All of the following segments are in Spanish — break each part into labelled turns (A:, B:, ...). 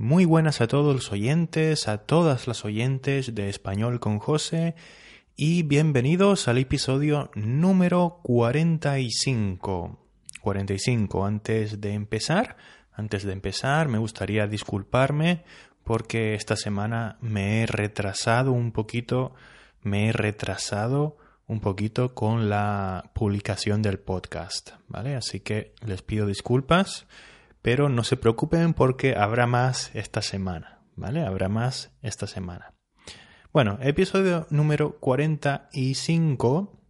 A: Muy buenas a todos los oyentes, a todas las oyentes de Español con José y bienvenidos al episodio número 45. 45. Antes de empezar, antes de empezar me gustaría disculparme porque esta semana me he retrasado un poquito, me he retrasado un poquito con la publicación del podcast, ¿vale? Así que les pido disculpas pero no se preocupen porque habrá más esta semana, ¿vale? Habrá más esta semana. Bueno, episodio número 45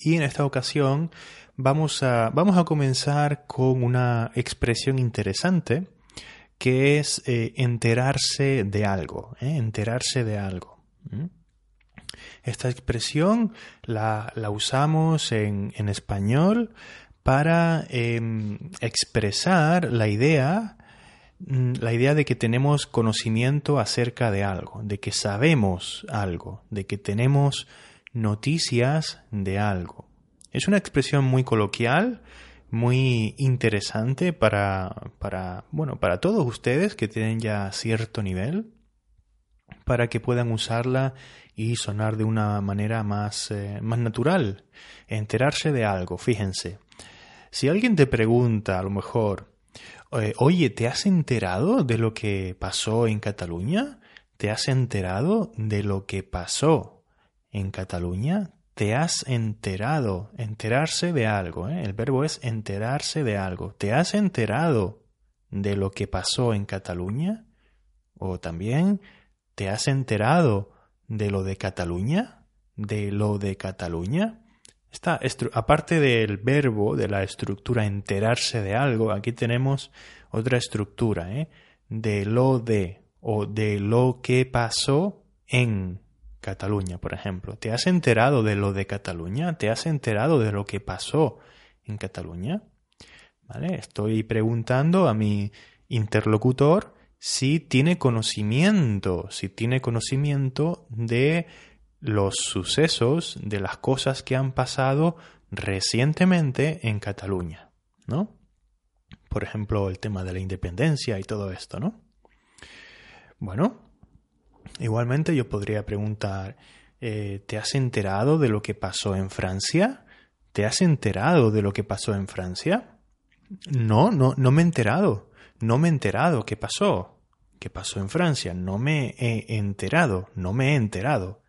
A: y en esta ocasión vamos a, vamos a comenzar con una expresión interesante que es eh, enterarse de algo, ¿eh? enterarse de algo. Esta expresión la, la usamos en, en español para em, expresar la idea, mm, la idea de que tenemos conocimiento acerca de algo, de que sabemos algo, de que tenemos noticias de algo. Es una expresión muy coloquial, muy interesante para, para, bueno, para todos ustedes que tienen ya cierto nivel, para que puedan usarla y sonar de una manera más, eh, más natural, enterarse de algo, fíjense. Si alguien te pregunta, a lo mejor, eh, oye, ¿te has enterado de lo que pasó en Cataluña? ¿Te has enterado de lo que pasó en Cataluña? ¿Te has enterado? Enterarse de algo. ¿eh? El verbo es enterarse de algo. ¿Te has enterado de lo que pasó en Cataluña? O también, ¿te has enterado de lo de Cataluña? ¿De lo de Cataluña? Aparte del verbo, de la estructura enterarse de algo, aquí tenemos otra estructura, ¿eh? de lo de o de lo que pasó en Cataluña, por ejemplo. ¿Te has enterado de lo de Cataluña? ¿Te has enterado de lo que pasó en Cataluña? Estoy preguntando a mi interlocutor si tiene conocimiento, si tiene conocimiento de los sucesos de las cosas que han pasado recientemente en Cataluña, ¿no? Por ejemplo, el tema de la independencia y todo esto, ¿no? Bueno, igualmente yo podría preguntar, eh, ¿te has enterado de lo que pasó en Francia? ¿Te has enterado de lo que pasó en Francia? No, no, no me he enterado. No me he enterado. ¿Qué pasó? ¿Qué pasó en Francia? No me he enterado. No me he enterado.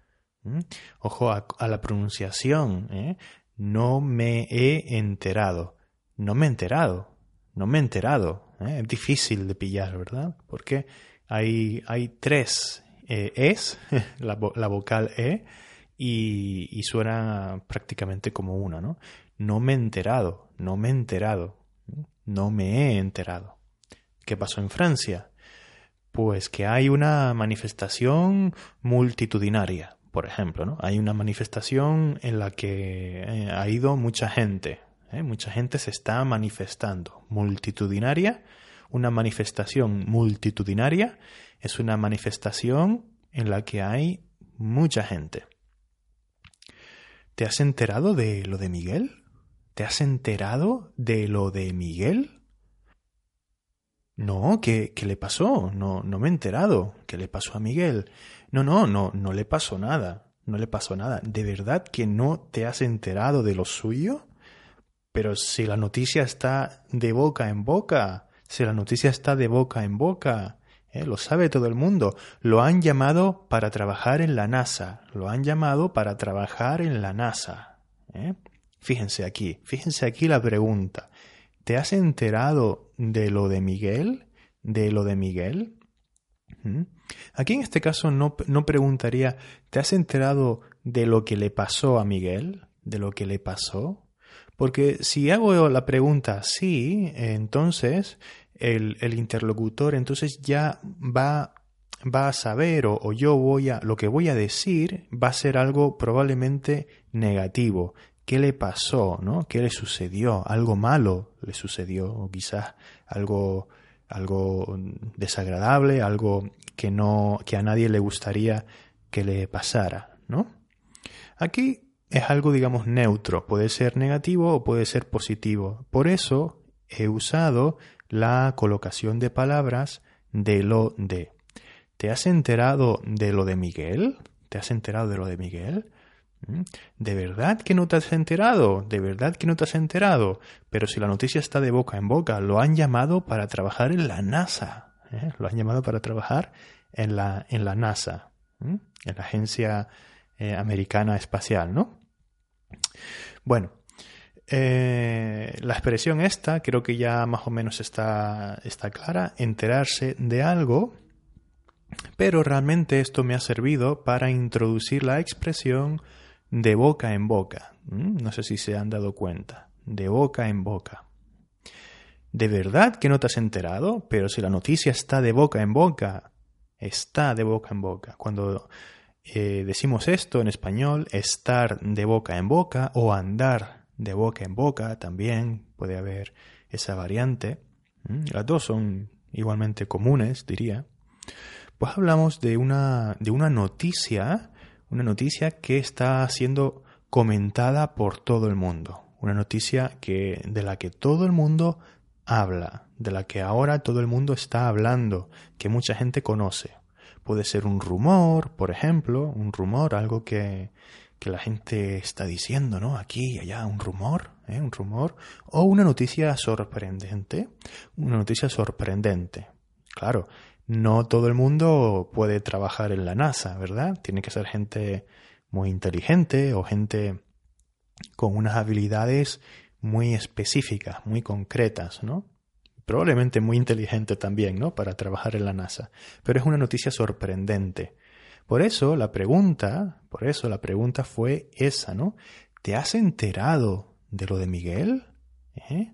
A: ¿Mm? Ojo a, la pronunciación. ¿eh? No me he enterado. No me he enterado. No me he enterado. ¿eh? Es difícil de pillar, ¿verdad? Porque hay, tres eh, es, la, vocal e, y, y, suena prácticamente como una, ¿no? No me he enterado. No me he enterado. No me he enterado. ¿Qué pasó en Francia? Pues que hay una manifestación multitudinaria por ejemplo, ¿no? Hay una manifestación en la que eh, ha ido mucha gente, ¿eh? mucha gente se está manifestando. Multitudinaria, una manifestación multitudinaria es una manifestación en la que hay mucha gente. ¿Te has enterado de lo de Miguel? ¿Te has enterado de lo de Miguel? No, ¿qué, qué le pasó? No, no me he enterado. ¿Qué le pasó a Miguel? No, no, no, no le pasó nada. No le pasó nada. ¿De verdad que no te has enterado de lo suyo? Pero si la noticia está de boca en boca, si la noticia está de boca en boca, ¿eh? lo sabe todo el mundo. Lo han llamado para trabajar en la NASA. Lo han llamado para trabajar en la NASA. ¿eh? Fíjense aquí, fíjense aquí la pregunta. ¿Te has enterado de lo de Miguel? ¿De lo de Miguel? Aquí en este caso no, no preguntaría, ¿te has enterado de lo que le pasó a Miguel? ¿De lo que le pasó? Porque si hago la pregunta sí, entonces el, el interlocutor entonces ya va, va a saber o, o, yo voy a, lo que voy a decir va a ser algo probablemente negativo. ¿Qué le pasó? ¿No? ¿Qué le sucedió? Algo malo le sucedió o quizás algo algo desagradable, algo que no que a nadie le gustaría que le pasara, ¿no? Aquí es algo digamos neutro, puede ser negativo o puede ser positivo. Por eso he usado la colocación de palabras de lo de. ¿Te has enterado de lo de Miguel? ¿Te has enterado de lo de Miguel? ¿Mm? ¿De verdad que no te has enterado? ¿De verdad que no te has enterado? Pero si la noticia está de boca en boca, lo han llamado para trabajar en la NASA. ¿eh? Lo han llamado para trabajar en la, en la NASA, ¿eh? en la Agencia eh, Americana Espacial, ¿no? Bueno, la expresión esta creo que ya más o menos está, está clara, enterarse de algo, pero realmente esto me ha servido para introducir la expresión de boca en boca. No sé si se han dado cuenta. De boca en boca. ¿De verdad que no te has enterado? Pero si la noticia está de boca en boca, está de boca en boca. Cuando eh, decimos esto en español, estar de boca en boca o andar de boca en boca, también puede haber esa variante. Las dos son igualmente comunes, diría. Pues hablamos de una, de una noticia una noticia que está siendo comentada por todo el mundo, una noticia que de la que todo el mundo habla, de la que ahora todo el mundo está hablando, que mucha gente conoce. Puede ser un rumor, por ejemplo, un rumor, algo que, que la gente está diciendo, ¿no? Aquí y allá, un rumor, ¿eh? un rumor, o una noticia sorprendente, una noticia sorprendente. Claro, no todo el mundo puede trabajar en la NASA, ¿verdad? Tiene que ser gente muy inteligente o gente con unas habilidades muy específicas, muy concretas, ¿no? Probablemente muy inteligente también, ¿no? Para trabajar en la NASA. Pero es una noticia sorprendente. Por eso la pregunta, por eso la pregunta fue esa, ¿no? ¿Te has enterado de lo de Miguel? ¿Eh?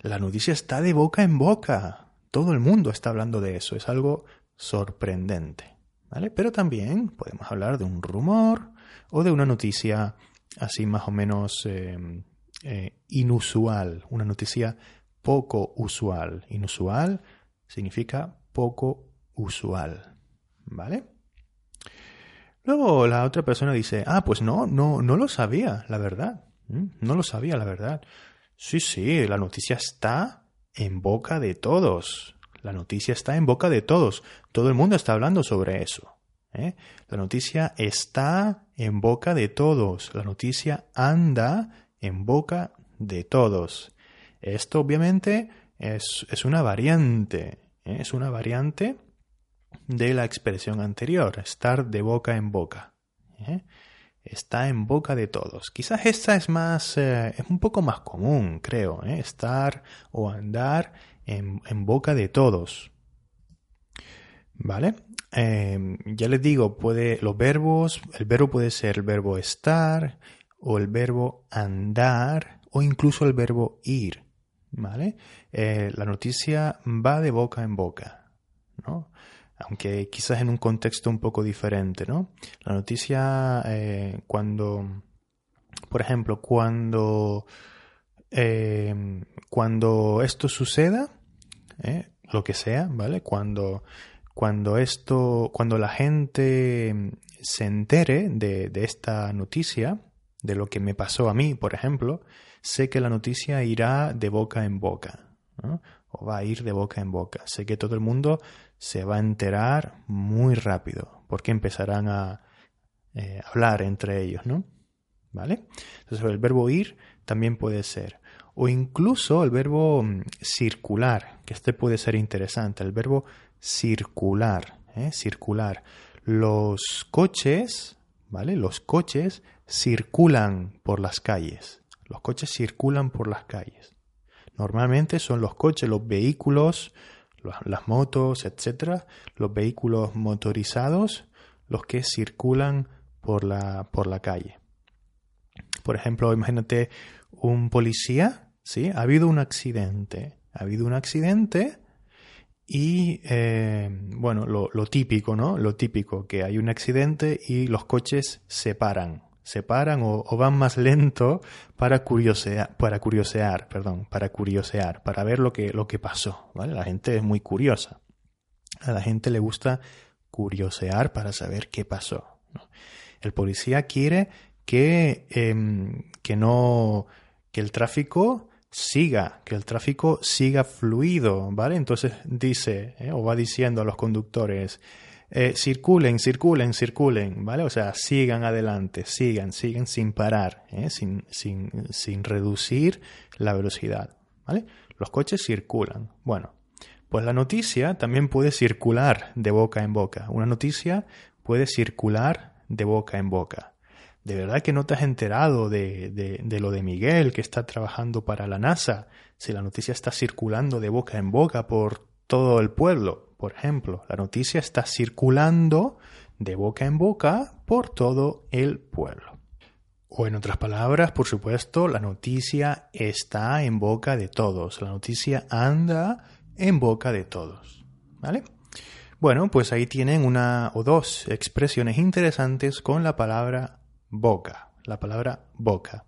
A: La noticia está de boca en boca. Todo el mundo está hablando de eso, es algo sorprendente. ¿vale? Pero también podemos hablar de un rumor o de una noticia así más o menos eh, eh, inusual, una noticia poco usual. Inusual significa poco usual. ¿Vale? Luego la otra persona dice, ah, pues no, no, no lo sabía, la verdad. ¿Mm? No lo sabía, la verdad. Sí, sí, la noticia está en boca de todos. La noticia está en boca de todos. Todo el mundo está hablando sobre eso. ¿eh? La noticia está en boca de todos. La noticia anda en boca de todos. Esto obviamente es, es una variante. ¿eh? Es una variante de la expresión anterior, estar de boca en boca. ¿eh? Está en boca de todos. Quizás esta es más, eh, es un poco más común, creo, ¿eh? estar o andar en, boca de todos. ¿Vale? Em, ya les digo, puede, los verbos, el verbo puede ser el verbo estar o el verbo andar o incluso el verbo ir. ¿Vale? Eh, la noticia va de boca en boca. Aunque quizás en un contexto un poco diferente, ¿no? La noticia eh, cuando, por ejemplo, cuando, eh, cuando esto suceda, ¿eh? lo que sea, ¿vale? Cuando, cuando esto, cuando la gente se entere de, de esta noticia, de lo que me pasó a mí, por ejemplo, sé que la noticia irá de boca en boca, ¿no? O va a ir de boca en boca. Sé que todo el mundo se va a enterar muy rápido, porque empezarán a eh, hablar entre ellos, ¿no? ¿Vale? Entonces el verbo ir también puede ser. O incluso el verbo mm, circular, que este puede ser interesante, el verbo circular, ¿eh? circular. Los coches, ¿vale? Los coches circulan por las calles. Los coches circulan por las calles. Normalmente son los coches, los vehículos, las motos, etcétera, los vehículos motorizados, los que circulan por la, por la calle. Por ejemplo, imagínate un policía, ¿sí? Ha habido un accidente, ha habido un accidente y, eh, bueno, lo, lo, típico, ¿no? Lo típico, que hay un accidente y los coches se paran, se paran o, van más lento para curiosear, para curiosear, perdón, para curiosear, para ver lo que, lo que pasó, ¿vale? La gente es muy curiosa. A la gente le gusta curiosear para saber qué pasó. El policía quiere que, em, que no, que el tráfico siga, que el tráfico siga fluido, ¿vale? Entonces dice ¿eh? o va diciendo a los conductores, eh, circulen, circulen, circulen, ¿vale? O sea, sigan adelante, sigan, sigan sin parar, ¿eh? sin, sin, sin reducir la velocidad, ¿vale? Los coches circulan. Bueno, pues la noticia también puede circular de boca en boca. Una noticia puede circular de boca en boca. ¿De verdad que no te has enterado de, de, lo de Miguel que está trabajando para la NASA? Si la noticia está circulando de boca en boca por todo el pueblo, por ejemplo, la noticia está circulando de boca en boca por todo el pueblo. O en otras palabras, por supuesto, la noticia está en boca de todos. La noticia anda en boca de todos. ¿Vale? Bueno, pues ahí tienen una o dos expresiones interesantes con la palabra boca, la palabra boca.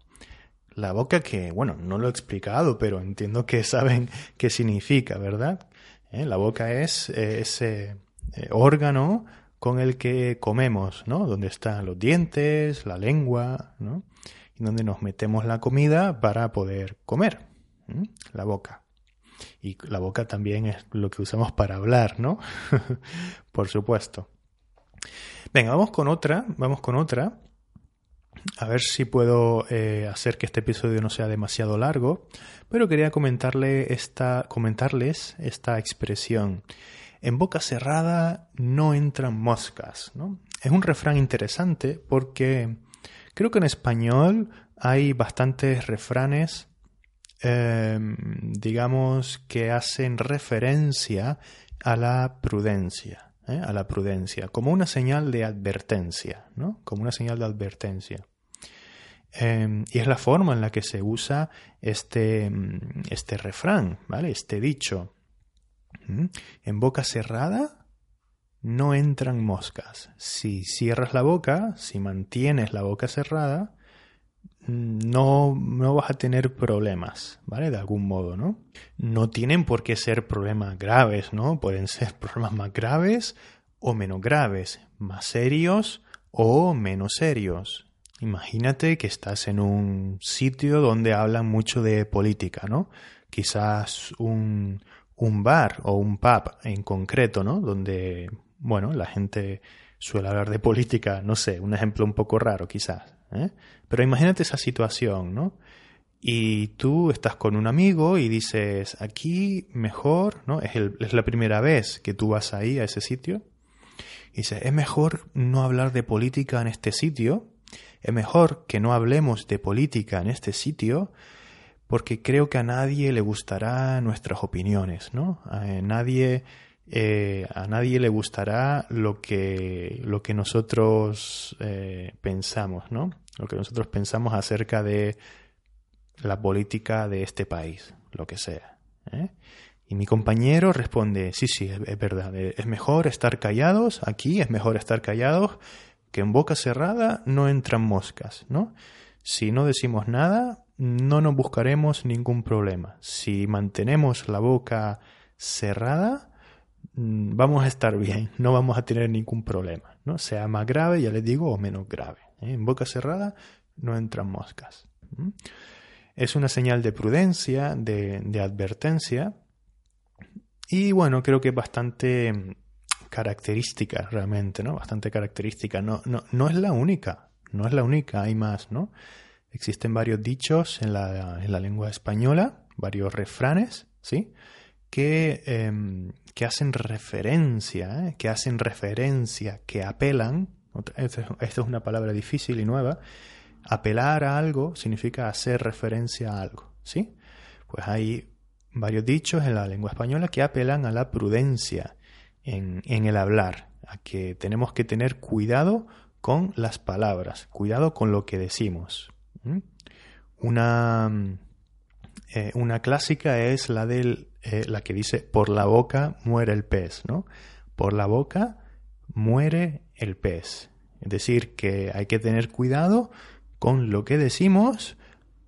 A: La boca que, bueno, no lo he explicado, pero entiendo que saben qué significa, ¿verdad? ¿Eh? La boca es ese eh, órgano con el que comemos, ¿no? Donde están los dientes, la lengua, ¿no? Y donde nos metemos la comida para poder comer. La boca. Y la boca también es lo que usamos para hablar, ¿no? Por supuesto. Venga, vamos con otra, vamos con otra a ver si puedo eh, hacer que este episodio no sea demasiado largo, pero quería comentarle esta, comentarles esta expresión. En boca cerrada no entran moscas. ¿no? Es un refrán interesante porque creo que en español hay bastantes refranes, em, digamos, que hacen referencia a la prudencia. ¿Eh? a la prudencia, como una señal de advertencia, ¿no? Como una señal de advertencia. Em, y es la forma en la que se usa este, mm, este refrán, ¿vale? Este dicho. ¿Mm? En boca cerrada no entran moscas. Si cierras la boca, si mantienes la boca cerrada, no, no vas a tener problemas, ¿vale? De algún modo, ¿no? No tienen por qué ser problemas graves, ¿no? Pueden ser problemas más graves o menos graves, más serios o menos serios. Imagínate que estás en un sitio donde hablan mucho de política, ¿no? Quizás un, un bar o un pub en concreto, ¿no? Donde, bueno, la gente suele hablar de política, no sé, un ejemplo un poco raro quizás. ¿Eh? Pero imagínate esa situación, ¿no? Y tú estás con un amigo y dices, aquí mejor, ¿no? Es, la primera vez que tú vas ahí a ese sitio. Y dices, es mejor no hablar de política en este sitio es mejor que no hablemos de política en este sitio porque creo que a nadie le gustará nuestras opiniones, ¿no? A nadie, eh, a nadie le gustará lo que, lo que nosotros eh, pensamos, ¿no? Lo que nosotros pensamos acerca de la política de este país, lo que sea. ¿eh? Y mi compañero responde, sí, sí, es verdad, es mejor estar callados aquí, es mejor estar callados que en boca cerrada no entran moscas, ¿no? Si no decimos nada, no nos buscaremos ningún problema. Si mantenemos la boca cerrada, vamos a estar bien, no vamos a tener ningún problema, ¿no? Sea más grave, ya les digo, o menos grave. ¿eh? En boca cerrada no entran moscas. Es una señal de prudencia, de, advertencia, y bueno, creo que es bastante característica realmente, ¿no? Bastante característica. No, no, no es la única, no es la única, hay más, ¿no? Existen varios dichos en la, en la lengua española, varios refranes, ¿sí? Que, em, que hacen referencia, ¿eh? que hacen referencia, que apelan, esta es una palabra difícil y nueva, apelar a algo significa hacer referencia a algo, ¿sí? Pues hay varios dichos en la lengua española que apelan a la prudencia, en, el hablar, a que tenemos que tener cuidado con las palabras, cuidado con lo que decimos. Una, eh, una clásica es la, del, eh, la que dice por la boca muere el pez, ¿no? Por la boca muere el pez. Es decir, que hay que tener cuidado con lo que decimos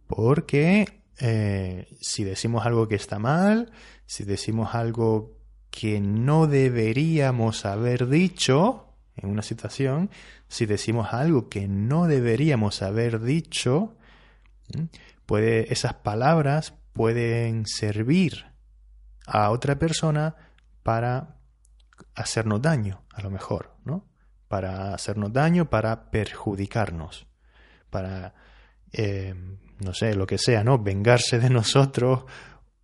A: porque eh, si decimos algo que está mal, si decimos algo que no deberíamos haber dicho en una situación, si decimos algo que no deberíamos haber dicho, puede, esas palabras pueden servir a otra persona para hacernos daño, a lo mejor, ¿no? Para hacernos daño, para perjudicarnos, para, eh, no sé, lo que sea, ¿no? Vengarse de nosotros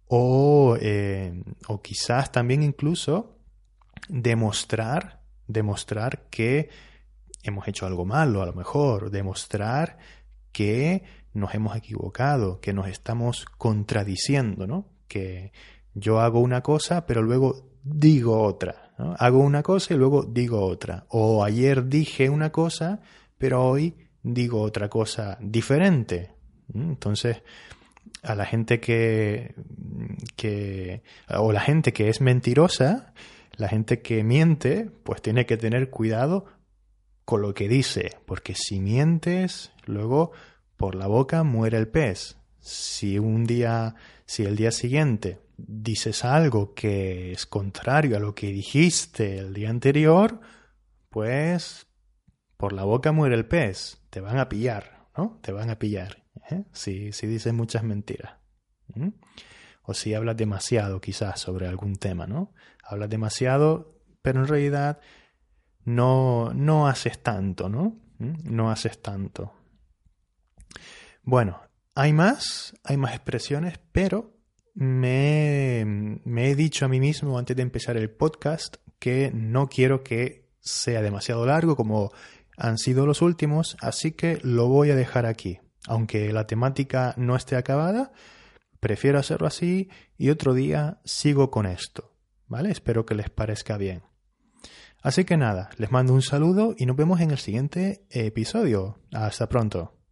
A: o, eh, o quizás también incluso demostrar, demostrar que hemos hecho algo malo, a lo mejor, demostrar que nos hemos equivocado, que nos estamos contradiciendo, ¿no? Que yo hago una cosa, pero luego digo otra. Hago una cosa y luego digo otra. O ayer dije una cosa, pero hoy digo otra cosa diferente. Entonces, a la gente que, que, o la gente que es mentirosa, la gente que miente, pues tiene que tener cuidado con lo que dice, porque si mientes, luego por la boca muere el pez. Si un día, si el día siguiente dices algo que es contrario a lo que dijiste el día anterior, pues por la boca muere el pez, te van a pillar, ¿no? Te van a pillar, ¿eh? si, si dices muchas mentiras. O si hablas demasiado quizás sobre algún tema, ¿no? Hablas demasiado, pero en realidad no, no haces tanto, ¿no? No haces tanto. Bueno, hay más, hay más expresiones, pero me, he dicho a mí mismo antes de empezar el podcast que no quiero que sea demasiado largo como han sido los últimos, así que lo voy a dejar aquí. Aunque la temática no esté acabada, prefiero hacerlo así y otro día sigo con esto. ¿Vale? Espero que les parezca bien. Así que nada, les mando un saludo y nos vemos en el siguiente episodio. Hasta pronto.